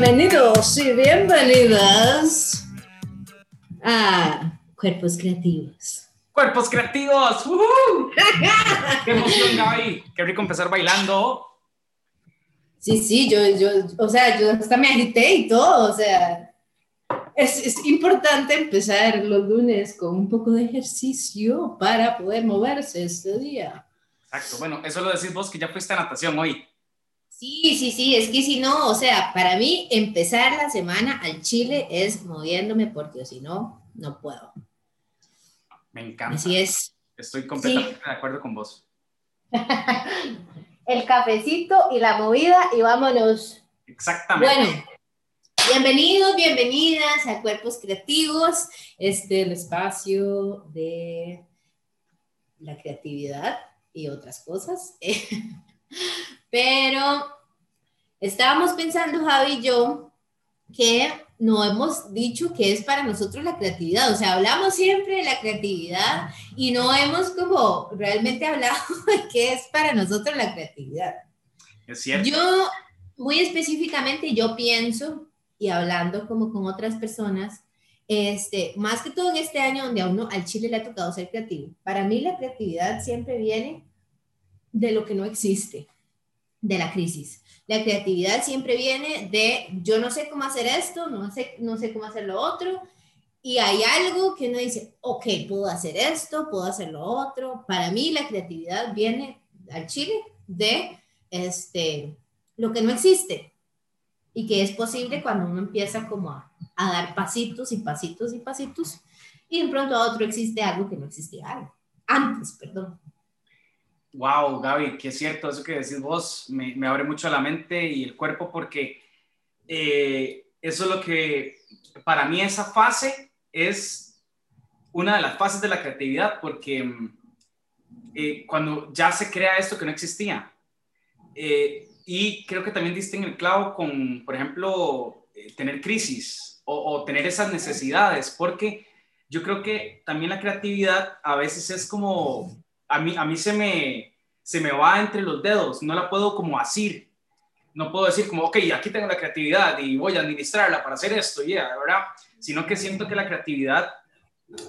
Bienvenidos y bienvenidas a Cuerpos Creativos. Cuerpos Creativos. ¡Qué emoción, Gaby! Qué rico empezar bailando. Sí, sí, yo, yo, o sea, yo hasta me agité y todo, o sea, es, es importante empezar los lunes con un poco de ejercicio para poder moverse este día. Exacto, bueno, eso lo decís vos que ya fuiste a natación hoy. Sí, sí, sí, es que si no, o sea, para mí empezar la semana al Chile es moviéndome porque si no, no puedo. Me encanta. Así es. Estoy completamente de acuerdo con vos. El cafecito y la movida y vámonos. Exactamente. Bueno, bienvenidos, bienvenidas a Cuerpos Creativos, este el espacio de la creatividad y otras cosas. Pero estábamos pensando, Javi y yo, que no hemos dicho que es para nosotros la creatividad. O sea, hablamos siempre de la creatividad y no hemos como realmente hablado de qué es para nosotros la creatividad. Es cierto. Yo, muy específicamente, yo pienso, y hablando como con otras personas, este, más que todo en este año donde a uno al Chile le ha tocado ser creativo, para mí la creatividad siempre viene de lo que no existe de la crisis. La creatividad siempre viene de yo no sé cómo hacer esto, no sé, no sé cómo hacer lo otro, y hay algo que uno dice, ok, puedo hacer esto, puedo hacer lo otro. Para mí la creatividad viene al Chile de este, lo que no existe y que es posible cuando uno empieza como a, a dar pasitos y pasitos y pasitos y de pronto a otro existe algo que no existía antes, perdón. Wow, Gaby, es cierto, eso que decís vos me, abre mucho la mente y el cuerpo porque eh, eso es lo que, para mí esa fase es una de las fases de la creatividad porque eh, cuando ya se crea esto que no existía. Eh, y creo que también diste en el clavo con, por ejemplo, tener crisis o tener esas necesidades, porque yo creo que también la creatividad a veces es como a mí, a mí se, me, se me va entre los dedos, no la puedo como asir. No puedo decir como, ok, aquí tengo la creatividad y voy a administrarla para hacer esto, ya, ¿verdad? Sino que siento que la creatividad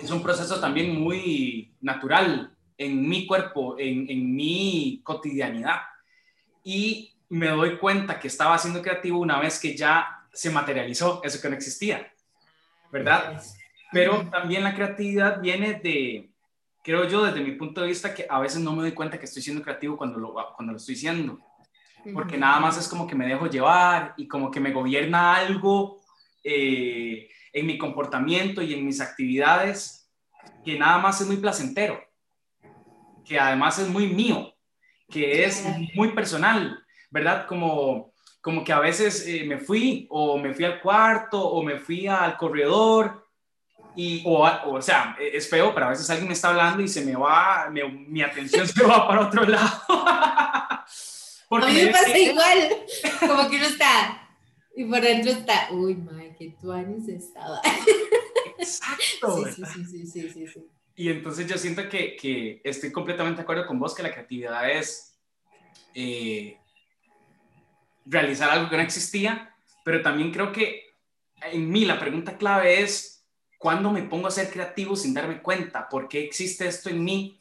es un proceso también muy natural en mi cuerpo, en, en mi cotidianidad. Y me doy cuenta que estaba siendo creativo una vez que ya se materializó eso que no existía, ¿verdad? Pero también la creatividad viene de, creo yo desde mi punto de vista que a veces no me doy cuenta que estoy siendo creativo cuando lo, cuando lo estoy siendo, porque nada más es como que me dejo llevar y como que me gobierna algo eh, en mi comportamiento y en mis actividades que nada más es muy placentero, que además es muy mío, que es muy personal, ¿verdad? Como, como que a veces eh, me fui o me fui al cuarto o me fui al corredor y, o, o, sea, es feo, pero a veces alguien me está hablando y se me va, me, mi atención se va para otro lado. Porque a mí me pasa igual, como que uno está, Y por dentro está, uy, madre, qué tuanis estaba. Exacto. Sí, sí, sí, sí, sí, sí, Y entonces yo siento que, que, estoy completamente de acuerdo con vos que la creatividad es eh, realizar algo que no existía, pero también creo que en mí la pregunta clave es, ¿cuándo me pongo a ser creativo sin darme cuenta? ¿Por qué existe esto en mí?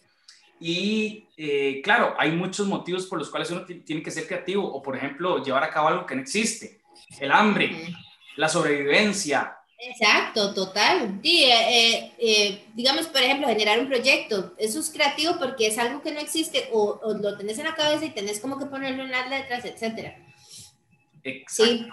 Y eh, claro, hay muchos motivos por los cuales uno tiene que ser creativo, o por ejemplo, llevar a cabo algo que no existe. El hambre, la sobrevivencia. Exacto, total. Sí, eh, eh, digamos, por ejemplo, generar un proyecto. Eso es creativo porque es algo que no existe o, o lo tenés en la cabeza y tenés como que ponerlo en las letras, etc. Exacto. Sí.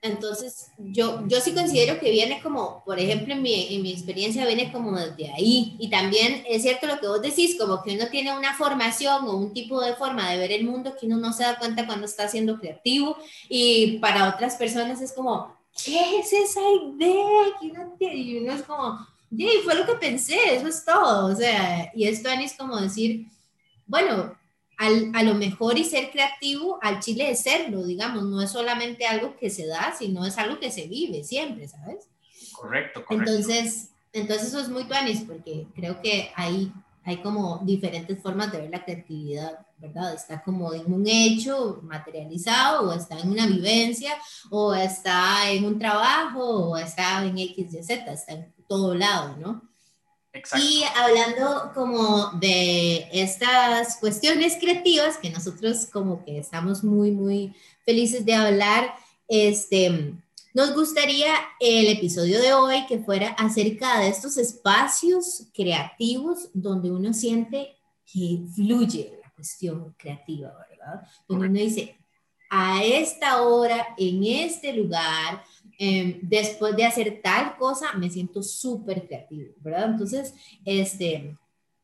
Entonces, yo, yo sí considero que viene como, por ejemplo, en mi, en mi experiencia viene como desde ahí. Y también es cierto lo que vos decís, como que uno tiene una formación o un tipo de forma de ver el mundo que uno no se da cuenta cuando está siendo creativo. Y para otras personas es como, ¿qué es esa idea? Y uno es como, sí, fue lo que pensé, eso es todo. O sea, y esto es como decir, bueno, al, a lo mejor y ser creativo al chile es serlo, digamos, no es solamente algo que se da, sino es algo que se vive siempre, ¿sabes? Correcto, correcto. Entonces, entonces eso es muy tuanis porque creo que hay, hay como diferentes formas de ver la creatividad, ¿verdad? Está como en un hecho materializado, o está en una vivencia, o está en un trabajo, o está en X, Y, Z, está en todo lado, ¿no? Y hablando como de estas cuestiones creativas que nosotros como que estamos muy, muy felices de hablar, este, nos gustaría el episodio de hoy que fuera acerca de estos espacios creativos donde uno siente que fluye la cuestión creativa, ¿verdad? Donde uno dice, a esta hora, en este lugar, Em, después de hacer tal cosa, me siento súper creativo, ¿verdad? Entonces, este,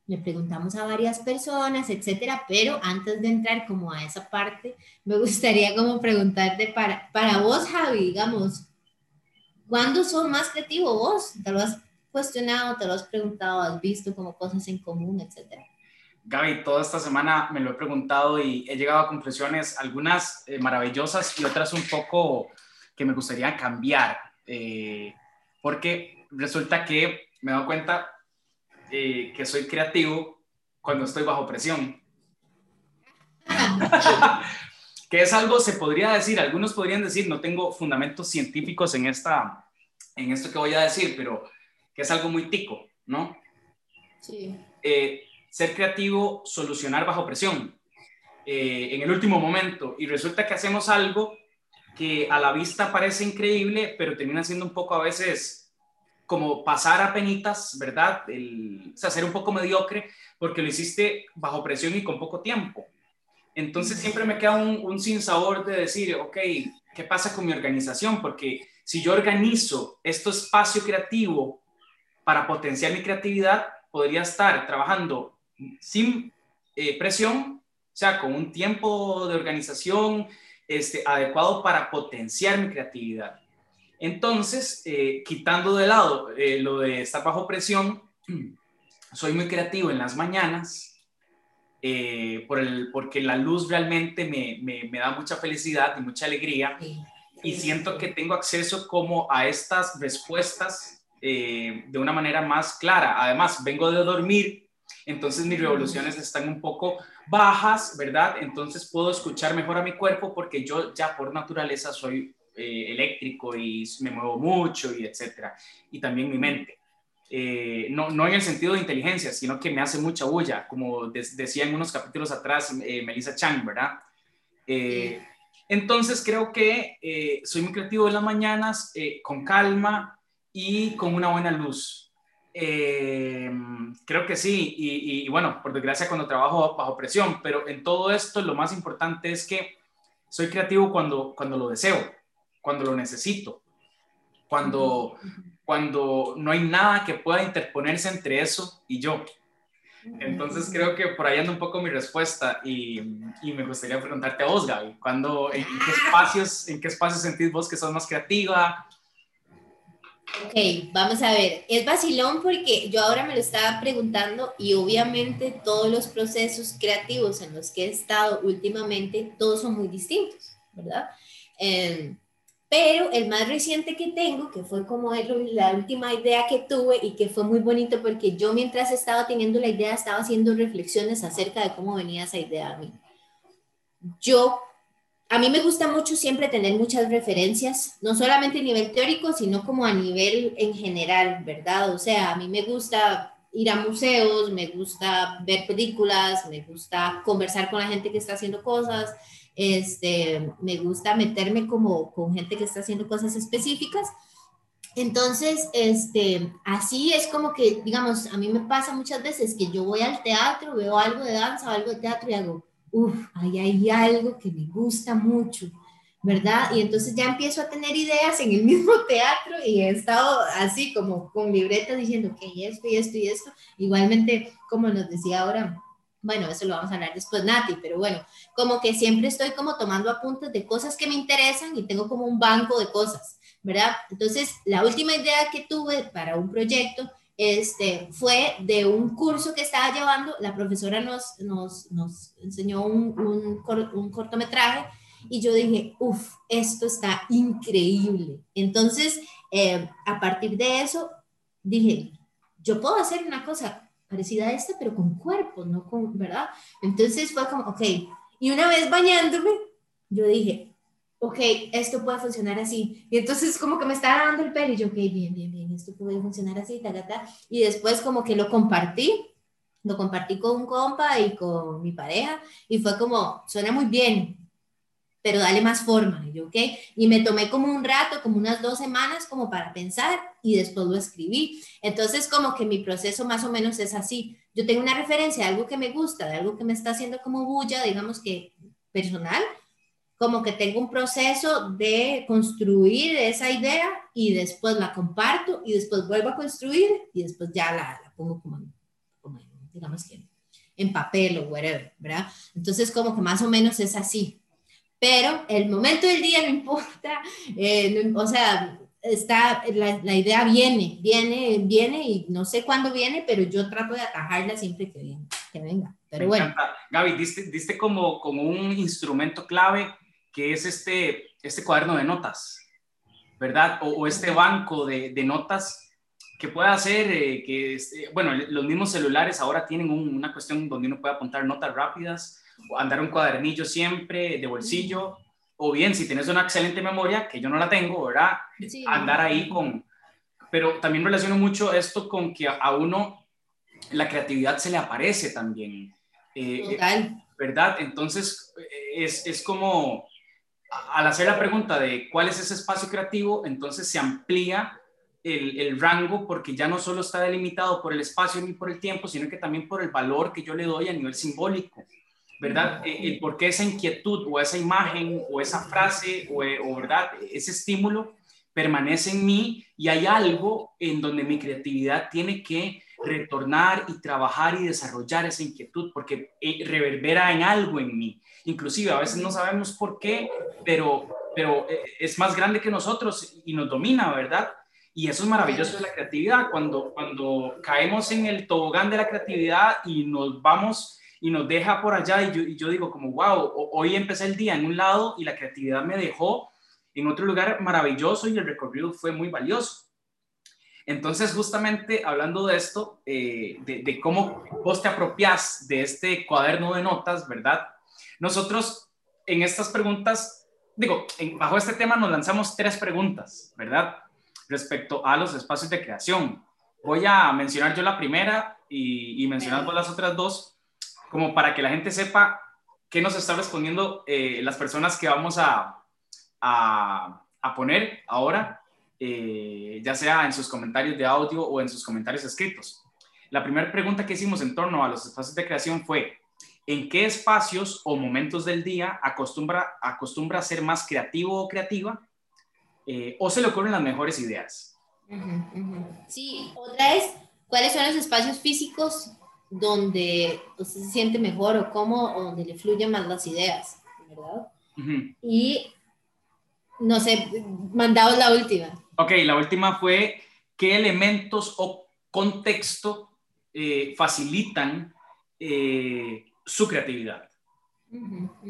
le preguntamos a varias personas, etcétera, pero antes de entrar como a esa parte, me gustaría como preguntarte para, para vos, Javi, digamos, ¿cuándo sos más creativo vos? ¿Te lo has cuestionado, te lo has preguntado, has visto como cosas en común, etcétera? Gaby, toda esta semana me lo he preguntado y he llegado a conclusiones, algunas eh, maravillosas y otras un poco que me gustaría cambiar, eh, porque resulta que me he dado cuenta eh, que soy creativo cuando estoy bajo presión. que es algo, se podría decir, algunos podrían decir, no tengo fundamentos científicos en, esta, en esto que voy a decir, pero que es algo muy tico, ¿no? Sí. Eh, ser creativo, solucionar bajo presión, en el último momento, y resulta que hacemos algo que a la vista parece increíble, pero termina siendo un poco a veces como pasar a penitas, ¿verdad? El, o sea, ser un poco mediocre porque lo hiciste bajo presión y con poco tiempo. Entonces siempre me queda un, un sinsabor de decir, ok, ¿qué pasa con mi organización? Porque si yo organizo este espacio creativo para potenciar mi creatividad, podría estar trabajando sin eh, presión, o sea, con un tiempo de organización, este, adecuado para potenciar mi creatividad. Entonces, eh, quitando de lado eh, lo de estar bajo presión, soy muy creativo en las mañanas, eh, por el, porque la luz realmente me, me, da mucha felicidad y mucha alegría y siento que tengo acceso como a estas respuestas de una manera más clara. Además, vengo de dormir, entonces mis revoluciones están un poco bajas, ¿verdad? Entonces puedo escuchar mejor a mi cuerpo porque yo ya por naturaleza soy eh, eléctrico y me muevo mucho y etcétera. Y también mi mente. Eh, no, no en el sentido de inteligencia, sino que me hace mucha bulla, como decía en unos capítulos atrás eh, Melissa Chang, ¿verdad? entonces creo que soy muy creativo en las mañanas, con calma y con una buena luz. Eh, creo que sí, y, bueno, por desgracia cuando trabajo bajo presión, pero en todo esto lo más importante es que soy creativo cuando, cuando lo deseo, cuando lo necesito, cuando, cuando no hay nada que pueda interponerse entre eso y yo. Entonces creo que por ahí anda un poco mi respuesta y, y me gustaría preguntarte a vos, Gaby, cuando, en, qué espacios, ¿en qué espacios sentís vos que sos más creativa? Ok, vamos a ver. Es vacilón porque yo ahora me lo estaba preguntando y obviamente todos los procesos creativos en los que he estado últimamente, todos son muy distintos, ¿verdad? Em, Pero el más reciente que tengo, que fue como la última idea que tuve y que fue muy bonito porque yo mientras estaba teniendo la idea estaba haciendo reflexiones acerca de cómo venía esa idea a mí. Yo, a mí me gusta mucho siempre tener muchas referencias, no solamente a nivel teórico, sino como a nivel en general, ¿verdad? O sea, a mí me gusta ir a museos, me gusta ver películas, me gusta conversar con la gente que está haciendo cosas, este, me gusta meterme como con gente que está haciendo cosas específicas. Entonces, este, así es como que, digamos, a mí me pasa muchas veces que yo voy al teatro, veo algo de danza algo de teatro y hago, uff, ahí hay algo que me gusta mucho, ¿verdad? Y entonces ya empiezo a tener ideas en el mismo teatro y he estado así como con libretas diciendo, ok, esto y esto y esto. Igualmente, como nos decía ahora bueno, eso lo vamos a hablar después, Nati, pero bueno, como que siempre estoy como tomando apuntes de cosas que me interesan y tengo como un banco de cosas, ¿verdad? Entonces, la última idea que tuve para un proyecto este, fue de un curso que estaba llevando, la profesora nos, nos, nos enseñó un, un, un cortometraje y yo dije, uff, esto está increíble. Entonces, eh, a partir de eso, dije, yo puedo hacer una cosa parecida a esta, pero con cuerpo, no con, ¿verdad? Entonces fue como, ok, y una vez bañándome, yo dije, ok, esto puede funcionar así. Y entonces como que me estaba dando el pelo y yo, ok, bien, bien, bien, esto puede funcionar así, ta, ta, ta. Y después como que lo compartí, lo compartí con un compa y con mi pareja y fue como, suena muy bien, pero dale más forma, y yo, ¿ok? Y me tomé como un rato, como unas dos semanas, como para pensar y después lo escribí. Entonces, como que mi proceso más o menos es así. Yo tengo una referencia de algo que me gusta, de algo que me está haciendo como bulla, digamos que personal, como que tengo un proceso de construir esa idea y después la comparto y después vuelvo a construir y después ya la, la pongo como, como, digamos que en papel o whatever, ¿verdad? Entonces, como que más o menos es así pero el momento del día no importa, eh, o sea, está, la, idea viene, viene, viene y no sé cuándo viene, pero yo trato de atajarla siempre que, viene, que venga. Pero bueno. Gaby, diste, diste, como, como un instrumento clave que es este, este cuaderno de notas, ¿verdad? O, este banco de, de, notas que puede hacer eh, que, este, bueno, los mismos celulares ahora tienen una cuestión donde uno puede apuntar notas rápidas andar un cuadernillo siempre de bolsillo, o bien si tienes una excelente memoria, que yo no la tengo, ¿verdad? andar ahí con... Pero también relaciono mucho esto con que a uno la creatividad se le aparece también. Eh, eh, Total. ¿Verdad? Entonces, es, es como, al hacer la pregunta de cuál es ese espacio creativo, entonces se amplía el, el, rango porque ya no solo está delimitado por el espacio ni por el tiempo, sino que también por el valor que yo le doy a nivel simbólico. ¿verdad? Eh, el por qué esa inquietud o esa imagen o esa frase o, o, ¿verdad? Ese estímulo permanece en mí y hay algo en donde mi creatividad tiene que retornar y trabajar y desarrollar esa inquietud porque eh, reverbera en algo en mí. Inclusive a veces no sabemos por qué, pero, pero es más grande que nosotros y nos domina, ¿verdad? Y eso es maravilloso de la creatividad, cuando, cuando caemos en el tobogán de la creatividad y nos vamos y nos deja por allá y yo, digo como, wow, hoy empecé el día en un lado y la creatividad me dejó en otro lugar maravilloso y el recorrido fue muy valioso. Entonces, justamente hablando de esto, eh, de, cómo vos te apropias de este cuaderno de notas, ¿verdad? Nosotros en estas preguntas, digo, bajo este tema nos lanzamos tres preguntas, ¿verdad? Respecto a los espacios de creación. Voy a mencionar yo la primera y, y mencionar las otras dos como para que la gente sepa qué nos está respondiendo eh, las personas que vamos a, a, poner ahora, eh, ya sea en sus comentarios de audio o en sus comentarios escritos. La primera pregunta que hicimos en torno a los espacios de creación fue, ¿en qué espacios o momentos del día acostumbra, acostumbra a ser más creativo o creativa? Eh, ¿O se le ocurren las mejores ideas? Sí, otra es, ¿cuáles son los espacios físicos donde usted se siente mejor o cómo, o donde le fluyen más las ideas, ¿verdad? Y, no sé, mandado la última. Ok, la última fue, ¿qué elementos o contexto eh, facilitan eh, su creatividad?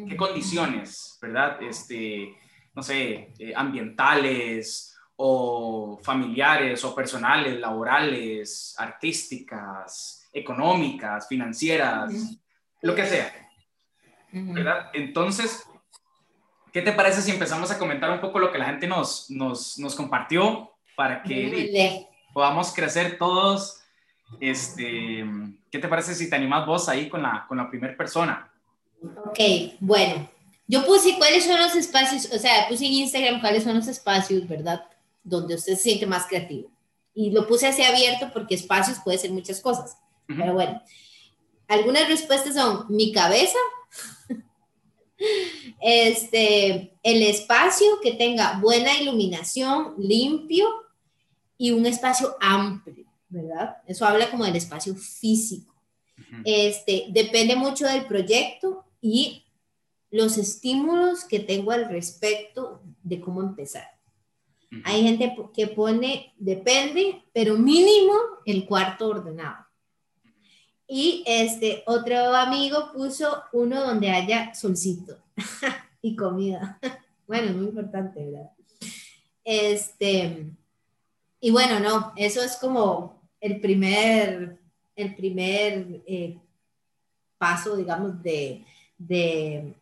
¿Qué condiciones, verdad? Este, no sé, eh, ambientales o familiares o personales, laborales, artísticas, económicas, financieras, lo que sea. ¿Verdad? Entonces, ¿qué te parece si empezamos a comentar un poco lo que la gente nos, nos, nos compartió para que podamos crecer todos? Este, ¿Qué te parece si te animas vos ahí con la, con la primera persona? Ok, bueno, yo puse cuáles son los espacios, o sea, puse en Instagram cuáles son los espacios, ¿verdad? Donde usted se siente más creativo. Y lo puse así abierto porque espacios puede ser muchas cosas. Pero bueno, algunas respuestas son mi cabeza, este, el espacio que tenga buena iluminación, limpio y un espacio amplio, ¿verdad? Eso habla como del espacio físico. Este, depende mucho del proyecto y los estímulos que tengo al respecto de cómo empezar. Hay gente que pone, depende, pero mínimo el cuarto ordenado. Y este otro amigo puso uno donde haya solcito y comida. bueno, muy importante, ¿verdad? Este, y bueno, no, eso es como el primer, el primer eh, paso, digamos, de, de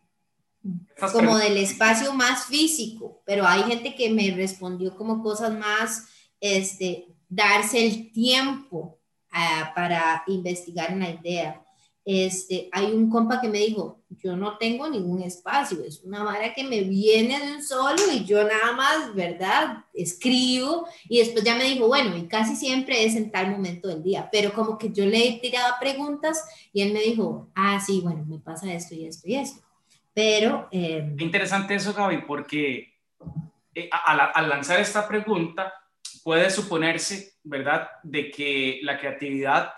como del espacio más físico, pero hay gente que me respondió como cosas más, este, darse el tiempo ah, para investigar una idea. Este, hay un compa que me dijo, yo no tengo ningún espacio, es una vara que me viene de un solo y yo nada más, ¿verdad? Escribo y después ya me dijo, bueno, y casi siempre es en tal momento del día, pero como que yo le tiraba preguntas y él me dijo, ah, sí, bueno, me pasa esto y esto y esto. Pero... Eh, interesante eso, Gaby, porque eh, al, lanzar esta pregunta puede suponerse, ¿verdad?, de que la creatividad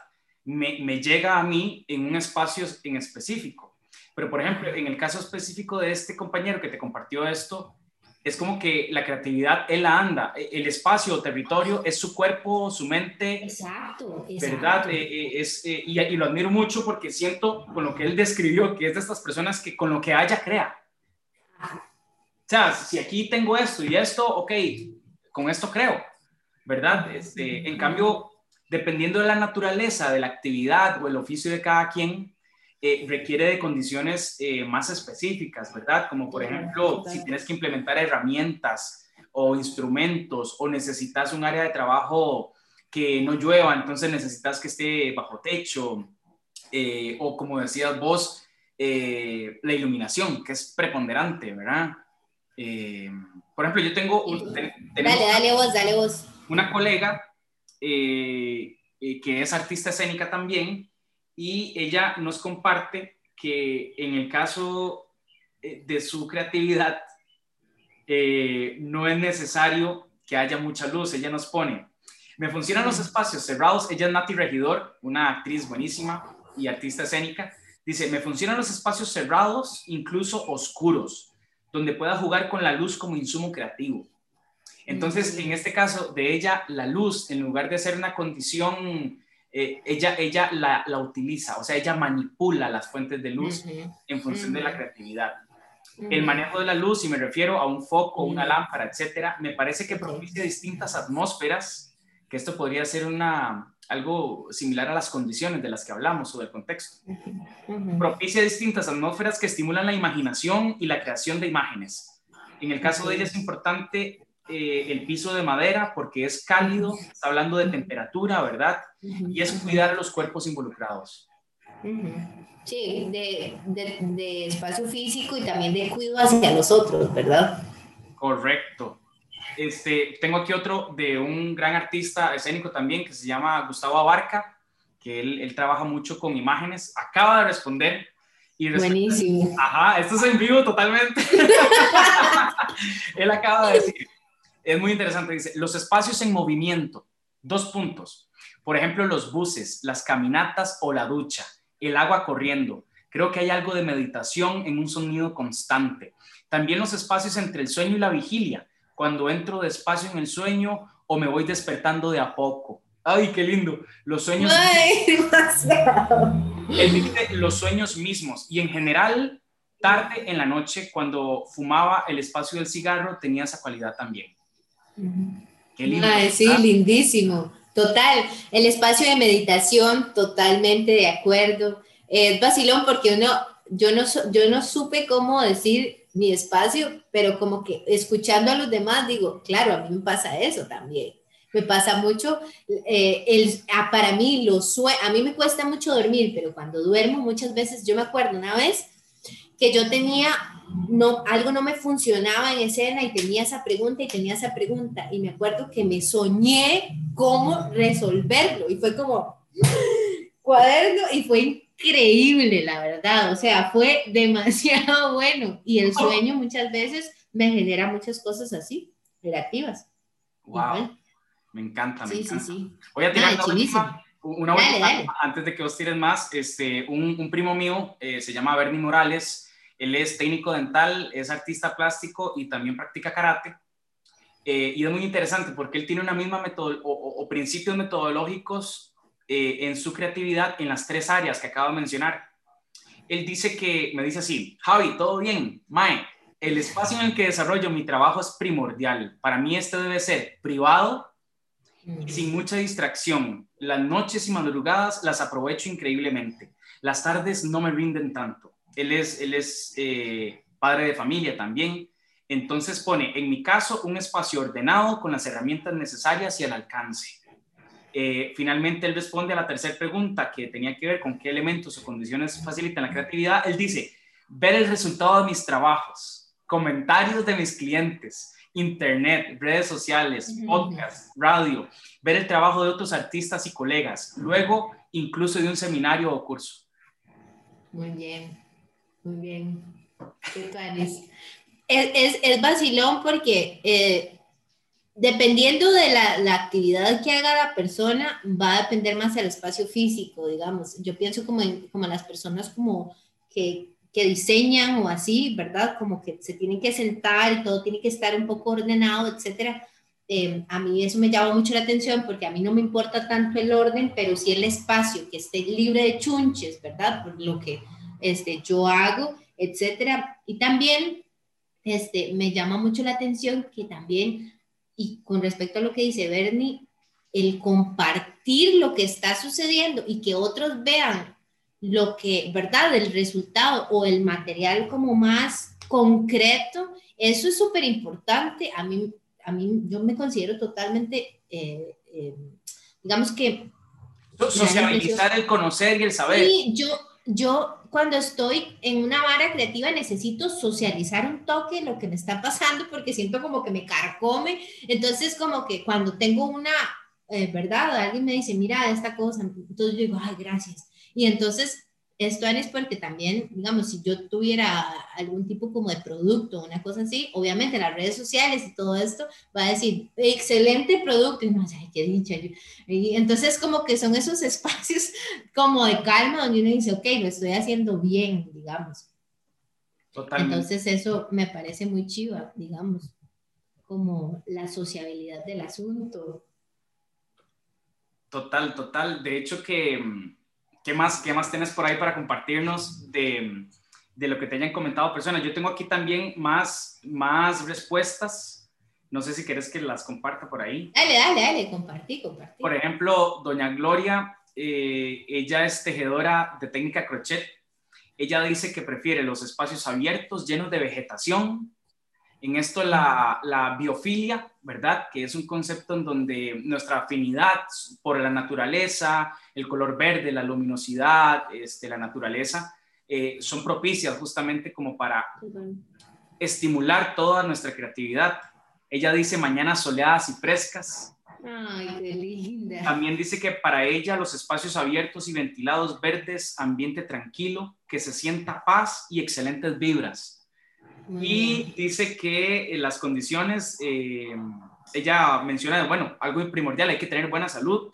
me, me, llega a mí en un espacio en específico. Pero, por ejemplo, en el caso específico de este compañero que te compartió esto, es como que la creatividad, él la anda, e, el espacio o territorio es su cuerpo, su mente. Exacto, ¿Verdad? Eh, eh, es, eh, y, y, lo admiro mucho porque siento con lo que él describió, que es de estas personas que con lo que haya crea. O sea, si aquí tengo esto y esto, ok, con esto creo, ¿verdad? Este, en cambio, dependiendo de la naturaleza de la actividad o el oficio de cada quien, eh, requiere de condiciones eh, más específicas, ¿verdad? Como por ejemplo, si tienes que implementar herramientas o instrumentos o necesitas un área de trabajo que no llueva, entonces necesitas que esté bajo techo, eh, o como decías vos, la iluminación, que es preponderante, ¿verdad? por ejemplo, yo tengo... dale, dale vos, dale vos. Una colega que es artista escénica también, y ella nos comparte que en el caso eh, de su creatividad eh, no es necesario que haya mucha luz. Ella nos pone, me funcionan los espacios cerrados. Ella es Nati Regidor, una actriz buenísima y artista escénica. Dice, me funcionan los espacios cerrados, incluso oscuros, donde pueda jugar con la luz como insumo creativo. Entonces, en este caso de ella, la luz, en lugar de ser una condición eh, ella, ella la, la, utiliza, o sea, ella manipula las fuentes de luz en función de la creatividad. El manejo de la luz, y me refiero a un foco, una lámpara, etcétera, me parece que propicia distintas atmósferas, que esto podría ser una, algo similar a las condiciones de las que hablamos o del contexto. Propicia distintas atmósferas que estimulan la imaginación y la creación de imágenes. En el caso de ella es importante eh, el piso de madera porque es cálido, está hablando de temperatura, ¿verdad? Y es cuidar a los cuerpos involucrados. Sí, de, de, espacio físico y también de cuidado hacia los otros, ¿verdad? Correcto. Este, tengo aquí otro de un gran artista escénico también que se llama Gustavo Abarca, que él, él trabaja mucho con imágenes. Acaba de responder y Buenísimo. Ajá, esto es en vivo totalmente. él acaba de decir, es muy interesante, dice, los espacios en movimiento, dos puntos. Por ejemplo, los buses, las caminatas o la ducha, el agua corriendo. Creo que hay algo de meditación en un sonido constante. También los espacios entre el sueño y la vigilia, cuando entro despacio en el sueño o me voy despertando de a poco. Ay, qué lindo. Los sueños. Ay, los sueños mismos. Y en general, tarde en la noche, cuando fumaba el espacio del cigarro, tenía esa cualidad también. Qué lindo. sí, lindísimo. Total, el espacio de meditación, totalmente de acuerdo. Es vacilón porque uno, yo no, yo no supe cómo decir mi espacio, pero como que escuchando a los demás digo, claro, a mí me pasa eso también. Me pasa mucho, eh, el, ah, para mí lo a mí me cuesta mucho dormir, pero cuando duermo muchas veces, yo me acuerdo una vez que yo tenía, no, algo no me funcionaba en escena y tenía esa pregunta y tenía esa pregunta y me acuerdo que me soñé cómo resolverlo y fue como cuaderno y fue increíble, la verdad, o sea, fue demasiado bueno y el sueño muchas veces me genera muchas cosas así, creativas. Wow. Me encanta, me encanta. Voy a tirar una última, antes de que os tiren más. Este, un, un primo mío eh, se llama Bernie Morales. Él es técnico dental, es artista plástico y también practica karate. Eh, y es muy interesante porque él tiene una misma método o, principios metodológicos eh, en su creatividad en las tres áreas que acabo de mencionar. Él dice que, me dice así, Javi, todo bien, Mae, el espacio en el que desarrollo mi trabajo es primordial. Para mí este debe ser privado, sin mucha distracción. Las noches y madrugadas las aprovecho increíblemente. Las tardes no me rinden tanto. Él es, él es eh, padre de familia también. Entonces pone, en mi caso, un espacio ordenado con las herramientas necesarias y al alcance. Eh, finalmente, él responde a la tercera pregunta que tenía que ver con qué elementos o condiciones facilitan la creatividad. Él dice, ver el resultado de mis trabajos, comentarios de mis clientes, internet, redes sociales, podcast, radio, ver el trabajo de otros artistas y colegas, luego incluso de un seminario o curso. Muy bien, muy bien. Es, es, es vacilón porque eh, dependiendo de la, la, actividad que haga la persona, va a depender más del espacio físico, digamos. Yo pienso como en, como las personas como que, que diseñan o así, ¿verdad? Como que se tienen que sentar y todo tiene que estar un poco ordenado, etcétera. Eh, a mí eso me llama mucho la atención porque a mí no me importa tanto el orden, pero sí el espacio, que esté libre de chunches, ¿verdad? Por lo que este, yo hago, etcétera. Y también este, me llama mucho la atención que también, y con respecto a lo que dice Bernie, el compartir lo que está sucediendo y que otros vean lo que, ¿verdad? El resultado o el material como más concreto, eso es súper importante. A mí, a mí, yo me considero totalmente, eh, eh, digamos que... Socializar el conocer y el saber. Sí, yo, yo cuando estoy en una vara creativa necesito socializar un toque lo que me está pasando porque siento como que me carcome. Entonces, como que cuando tengo una, eh, ¿verdad? Alguien me dice, mira esta cosa, entonces yo digo, ay, gracias y entonces, esto es porque también, digamos, si yo tuviera algún tipo como de producto, una cosa así, obviamente las redes sociales y todo esto va a decir, excelente producto, y no qué dicho. Y entonces como que son esos espacios como de calma donde uno dice, ok, lo estoy haciendo bien, digamos. Totalmente. Entonces eso me parece muy chiva, digamos, como la sociabilidad del asunto. Total, total. De hecho que mm, ¿Qué más, qué más tienes por ahí para compartirnos de, de, lo que te hayan comentado personas? Yo tengo aquí también más, más respuestas. No sé si quieres que las comparta por ahí. Dale, dale, dale, compartí, compartí. Por ejemplo, doña Gloria, eh, ella es tejedora de técnica crochet. Ella dice que prefiere los espacios abiertos, llenos de vegetación, en esto la, la, biofilia, ¿verdad? Que es un concepto en donde nuestra afinidad por la naturaleza, el color verde, la luminosidad, este, la naturaleza, eh, son propicias justamente como para estimular toda nuestra creatividad. Ella dice mañanas soleadas y frescas. Ay, qué linda. También dice que para ella los espacios abiertos y ventilados verdes, ambiente tranquilo, que se sienta paz y excelentes vibras y dice que las condiciones, eh, ella menciona, bueno, algo primordial, hay que tener buena salud,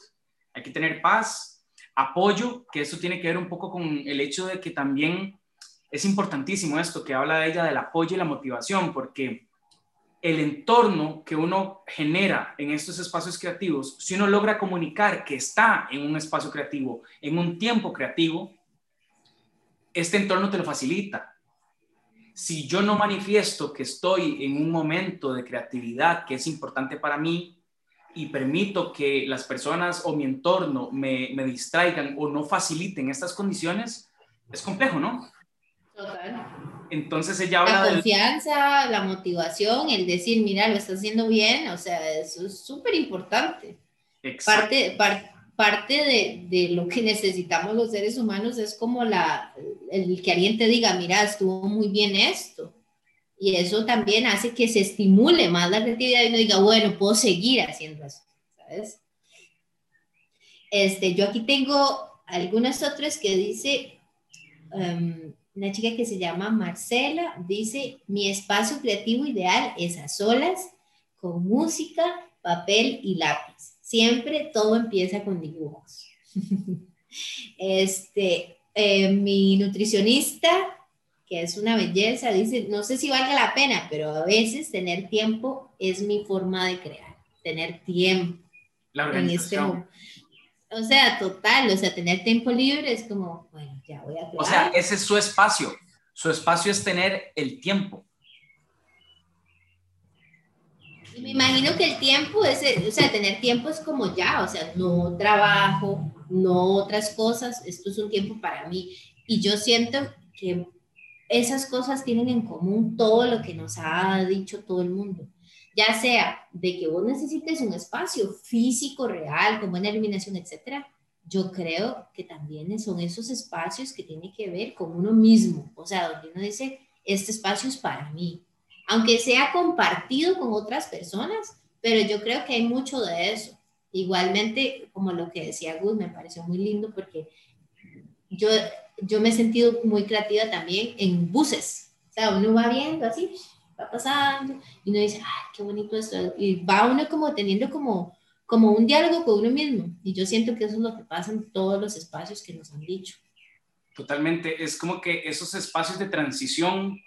hay que tener paz, apoyo, que eso tiene que ver un poco con el hecho de que también es importantísimo esto que habla de ella del apoyo y la motivación, porque el entorno que uno genera en estos espacios creativos, si uno logra comunicar que está en un espacio creativo, en un tiempo creativo, este entorno te lo facilita si yo no manifiesto que estoy en un momento de creatividad que es importante para mí y permito que las personas o mi entorno me, me distraigan o no faciliten estas condiciones, es complejo, ¿no? Total. Entonces ella habla La confianza, la motivación, el decir, mira, lo estás haciendo bien, o sea, eso es súper importante. Parte, parte de, de, lo que necesitamos los seres humanos es como la, el que alguien te diga, mira, estuvo muy bien esto. Y eso también hace que se estimule más la creatividad y uno diga, bueno, puedo seguir haciendo eso. Este, yo aquí tengo algunas otras que dice, um, una chica que se llama Marcela, dice, mi espacio creativo ideal es a solas, con música, papel y lápiz. Siempre todo empieza con dibujos. este, eh, mi nutricionista, que es una belleza, dice, no sé si valga la pena, pero a veces tener tiempo es mi forma de crear, tener tiempo. La este organización. o sea, total, o sea, tener tiempo libre es como, bueno, ya voy a crear. O sea, ese es su espacio. Su espacio es tener el tiempo. Me imagino que el tiempo es, o sea, tener tiempo es como ya, o sea, no trabajo, no otras cosas, esto es un tiempo para mí. Y yo siento que esas cosas tienen en común todo lo que nos ha dicho todo el mundo. Ya sea de que vos necesites un espacio físico, real, con buena iluminación, etcétera, yo creo que también son esos espacios que tienen que ver con uno mismo, o sea, donde uno dice, este espacio es para mí, aunque sea compartido con otras personas, pero yo creo que hay mucho de eso. Igualmente, como lo que decía Gus, me pareció muy lindo porque yo, yo me he sentido muy creativa también en buses. O sea, uno va viendo así, va pasando, y uno dice, ay, qué bonito esto. Y va uno como teniendo como, como un diálogo con uno mismo. Y yo siento que eso es lo que pasa en todos los espacios que nos han dicho. Totalmente, es como que esos espacios de transición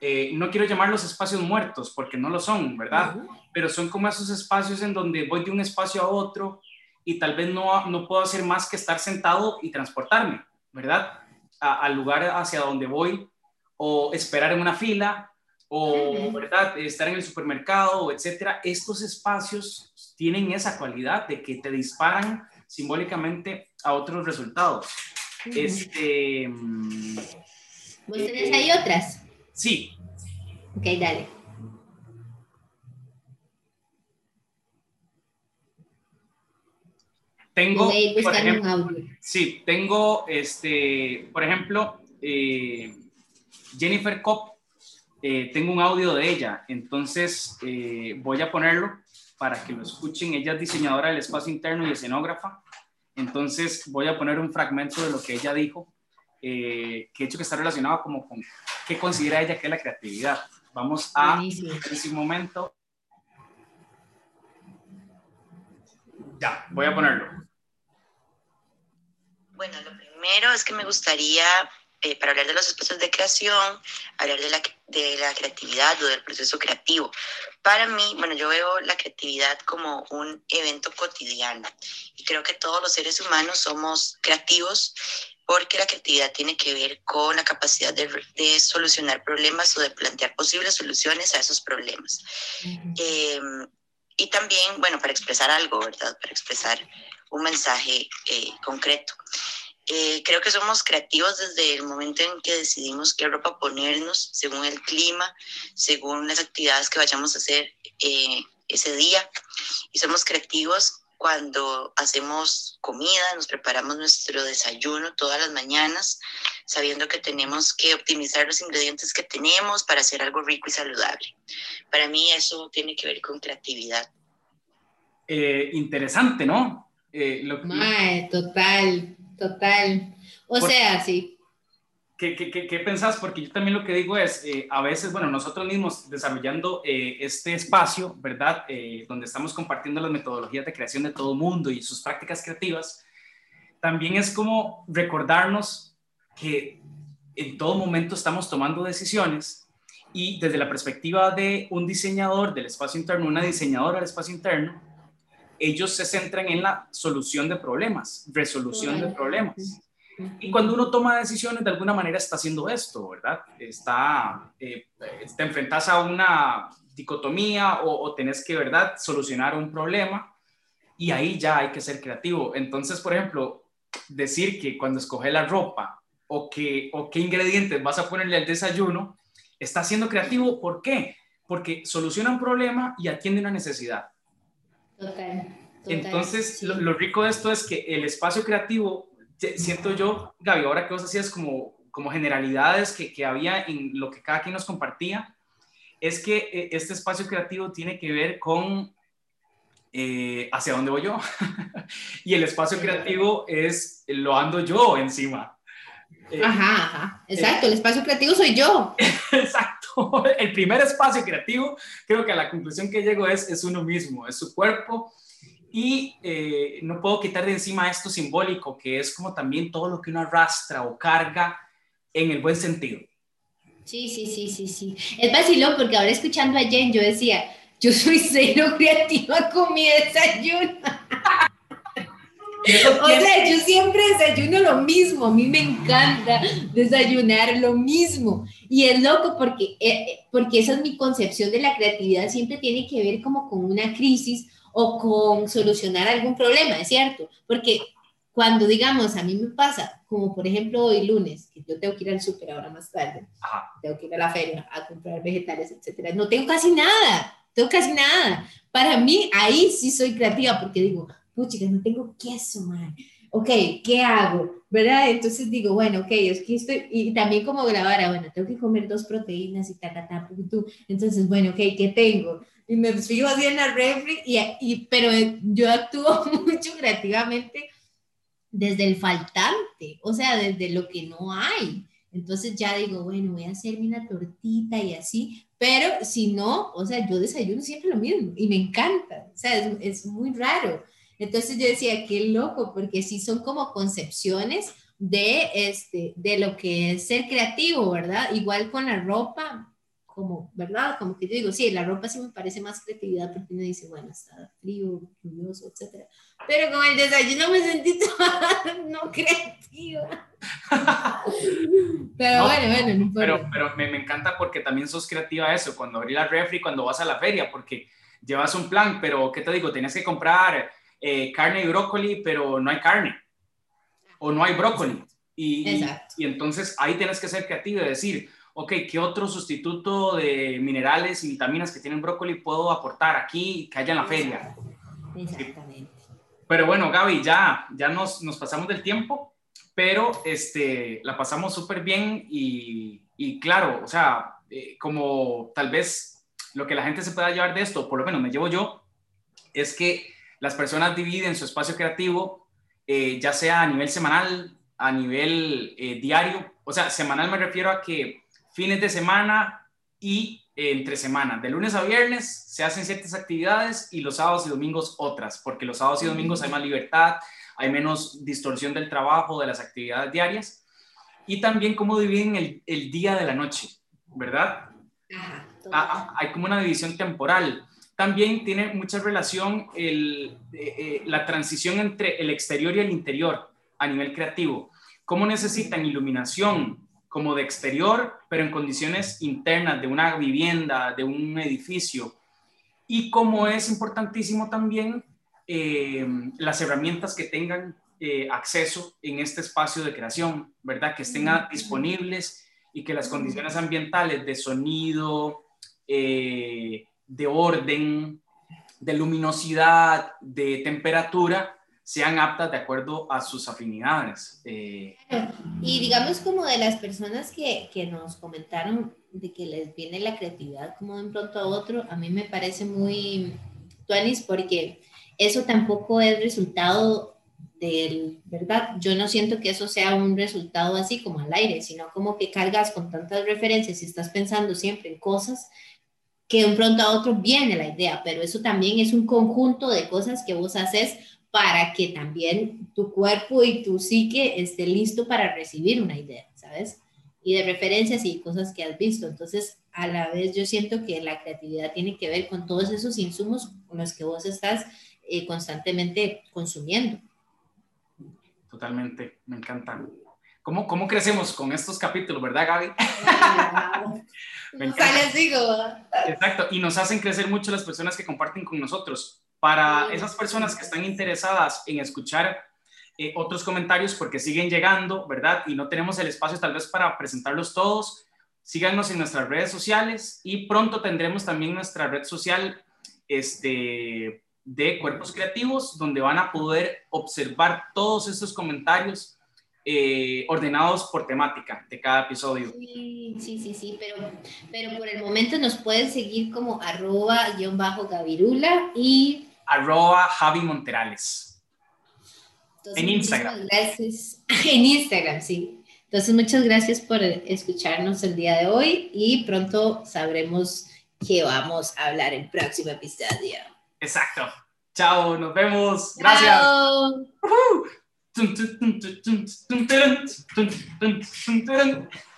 eh, no quiero llamarlos espacios muertos, porque no lo son, ¿verdad? Pero son como esos espacios en donde voy de un espacio a otro y tal vez no, no puedo hacer más que estar sentado y transportarme, ¿verdad? al lugar hacia donde voy, o esperar en una fila, o, ¿verdad? Estar en el supermercado, etcétera. Estos espacios tienen esa cualidad de que te disparan simbólicamente a otros resultados. Este. Mm, ¿Vos tenés ahí otras? Sí. Ok, dale. Tengo, por ejemplo, sí, tengo, este, por ejemplo, eh, Jennifer Kopp, eh, tengo un audio de ella, entonces eh, voy a ponerlo para que lo escuchen. Ella es diseñadora del espacio interno y escenógrafa, entonces voy a poner un fragmento de lo que ella dijo que he hecho que está relacionado como con qué considera ella que es la creatividad. Vamos a ese momento. Ya, voy a ponerlo. Bueno, lo primero es que me gustaría, eh, para hablar de los espacios de creación, hablar de la, de la creatividad o del proceso creativo. Para mí, bueno, yo veo la creatividad como un evento cotidiano y creo que todos los seres humanos somos creativos porque la creatividad tiene que ver con la capacidad de, solucionar problemas o de plantear posibles soluciones a esos problemas. Em, y también, bueno, para expresar algo, ¿verdad? Para expresar un mensaje eh, concreto. Eh, creo que somos creativos desde el momento en que decidimos qué ropa ponernos, según el clima, según las actividades que vayamos a hacer eh, ese día. Y somos creativos cuando hacemos comida, nos preparamos nuestro desayuno todas las mañanas, sabiendo que tenemos que optimizar los ingredientes que tenemos para hacer algo rico y saludable. Para mí eso tiene que ver con creatividad. Eh, interesante, ¿no? Eh, total, total. O sea, sí, ¿Qué, qué, qué, pensás? Porque yo también lo que digo es, eh, a veces, bueno, nosotros mismos desarrollando eh, este espacio, ¿verdad? Eh, donde estamos compartiendo las metodologías de creación de todo mundo y sus prácticas creativas, también es como recordarnos que en todo momento estamos tomando decisiones y desde la perspectiva de un diseñador del espacio interno, una diseñadora del espacio interno, ellos se centran en la solución de problemas, resolución de problemas Y cuando uno toma decisiones, de alguna manera está haciendo esto, ¿verdad? Está, eh, te enfrentas a una dicotomía o, o tenés que, ¿verdad?, solucionar un problema y ahí ya hay que ser creativo. Entonces, por ejemplo, decir que cuando escoges la ropa o, que, o qué ingredientes vas a ponerle al desayuno, está siendo creativo. ¿Por qué? Porque soluciona un problema y atiende una necesidad. Total. Entonces, lo, rico de esto es que el espacio creativo, siento yo, Gaby, ahora que vos hacías como, como generalidades que, que había en lo que cada quien nos compartía, es que eh, este espacio creativo tiene que ver con eh, hacia dónde voy yo. y el espacio creativo es, lo ando yo encima. Eh, ajá, ajá, exacto, el espacio creativo soy yo. exacto, el primer espacio creativo, creo que a la conclusión que llego es, es uno mismo, es su cuerpo. Y eh, no puedo quitar de encima esto simbólico, que es como también todo lo que uno arrastra o carga en el buen sentido. Sí, sí, sí, sí, sí. Es vacilón porque ahora escuchando a Jen, yo decía, yo soy cero creativa con mi desayuno. o sea, yo siempre desayuno lo mismo, a mí me encanta desayunar lo mismo. Y es loco porque, eh, eh, porque esa es mi concepción de la creatividad, siempre tiene que ver como con una crisis o con solucionar algún problema, ¿es cierto? Porque cuando digamos, a mí me pasa, como por ejemplo hoy lunes, que yo tengo que ir al súper ahora más tarde, tengo que ir a la feria a comprar vegetales, etcétera, no tengo casi nada tengo casi nada. Para mí, ahí sí soy creativa porque digo, pucha, no tengo queso, man. Ok, ¿qué hago? ¿Verdad? Entonces digo, bueno, ok, es que estoy, y también como grabar, ah, bueno, tengo que comer dos proteínas y ta, ta, ta, tú. Entonces, bueno, ok, ¿qué tengo? Y me fijo así en la refri, y, y, pero yo actúo mucho creativamente desde el faltante, o sea, desde lo que no hay. Entonces ya digo, bueno, voy a hacerme una tortita y así, pero si no, o sea, yo desayuno siempre lo mismo y me encanta, o sea, es, es muy raro. Entonces yo decía, qué loco, porque sí son como concepciones de, este, de lo que es ser creativo, ¿verdad? Igual con la ropa, como, ¿verdad? Como que yo digo, sí, la ropa sí me parece más creatividad porque uno dice, bueno, está frío, lluvioso, etc. Pero con el desayuno me sentí no creativa. pero bueno, bueno, no Pero, pero me, me, encanta porque también sos creativa eso, cuando abrí la refri, cuando vas a la feria, porque llevas un plan, pero ¿qué te digo? Tienes que comprar eh, carne y brócoli, pero no hay carne. O no hay brócoli. Y, y, entonces ahí tienes que ser creativo y decir, ok, ¿qué otro sustituto de minerales y vitaminas que tienen brócoli puedo aportar aquí que haya en la feria? Exactamente. Pero bueno, Gaby, ya, ya nos, nos pasamos del tiempo, pero este, la pasamos súper bien y, y, claro, o sea, eh, como tal vez lo que la gente se pueda llevar de esto, por lo menos me llevo yo, es que las personas dividen su espacio creativo, eh, ya sea a nivel semanal, a nivel eh, diario, o sea, semanal me refiero a que fines de semana y entre semana. De lunes a viernes se hacen ciertas actividades y los sábados y domingos otras, porque los sábados y domingos hay más libertad, hay menos distorsión del trabajo, de las actividades diarias. Y también cómo dividen el, el día de la noche, ¿verdad? Ah, ah, hay como una división temporal. También tiene mucha relación el, eh, eh, la transición entre el exterior y el interior a nivel creativo. ¿Cómo necesitan iluminación, como de exterior, pero en condiciones internas de una vivienda, de un edificio. Y como es importantísimo también eh, las herramientas que tengan eh, acceso en este espacio de creación, ¿verdad? Que estén disponibles y que las condiciones ambientales de sonido, eh, de orden, de luminosidad, de temperatura, sean aptas de acuerdo a sus afinidades. Eh. Y digamos como de las personas que, que, nos comentaron de que les viene la creatividad como de un pronto a otro, a mí me parece muy tuanis porque eso tampoco es resultado del, ¿verdad? Yo no siento que eso sea un resultado así como al aire, sino como que cargas con tantas referencias y estás pensando siempre en cosas que de un pronto a otro viene la idea, pero eso también es un conjunto de cosas que vos haces para que también tu cuerpo y tu psique esté listo para recibir una idea, ¿sabes? Y de referencias y cosas que has visto. Entonces, a la vez yo siento que la creatividad tiene que ver con todos esos insumos con los que vos estás eh, constantemente consumiendo. Totalmente, me encanta. ¿Cómo, ¿Cómo crecemos con estos capítulos, verdad, Gaby? Me Exacto, y nos hacen crecer mucho las personas que comparten con nosotros. Para esas personas que están interesadas en escuchar eh, otros comentarios, porque siguen llegando, ¿verdad? Y no tenemos el espacio tal vez para presentarlos todos, síganos en nuestras redes sociales y pronto tendremos también nuestra red social este, de cuerpos creativos, donde van a poder observar todos estos comentarios eh, ordenados por temática de cada episodio. Sí, sí, sí, sí, pero, pero por el momento nos pueden seguir como arroba guion bajo gavirula y arroba Javi Monterales. en Instagram. Gracias. En Instagram, sí. Entonces, muchas gracias por escucharnos el día de hoy y pronto sabremos qué vamos a hablar en el próximo episodio. Exacto. Chao, nos vemos. Gracias. Chao.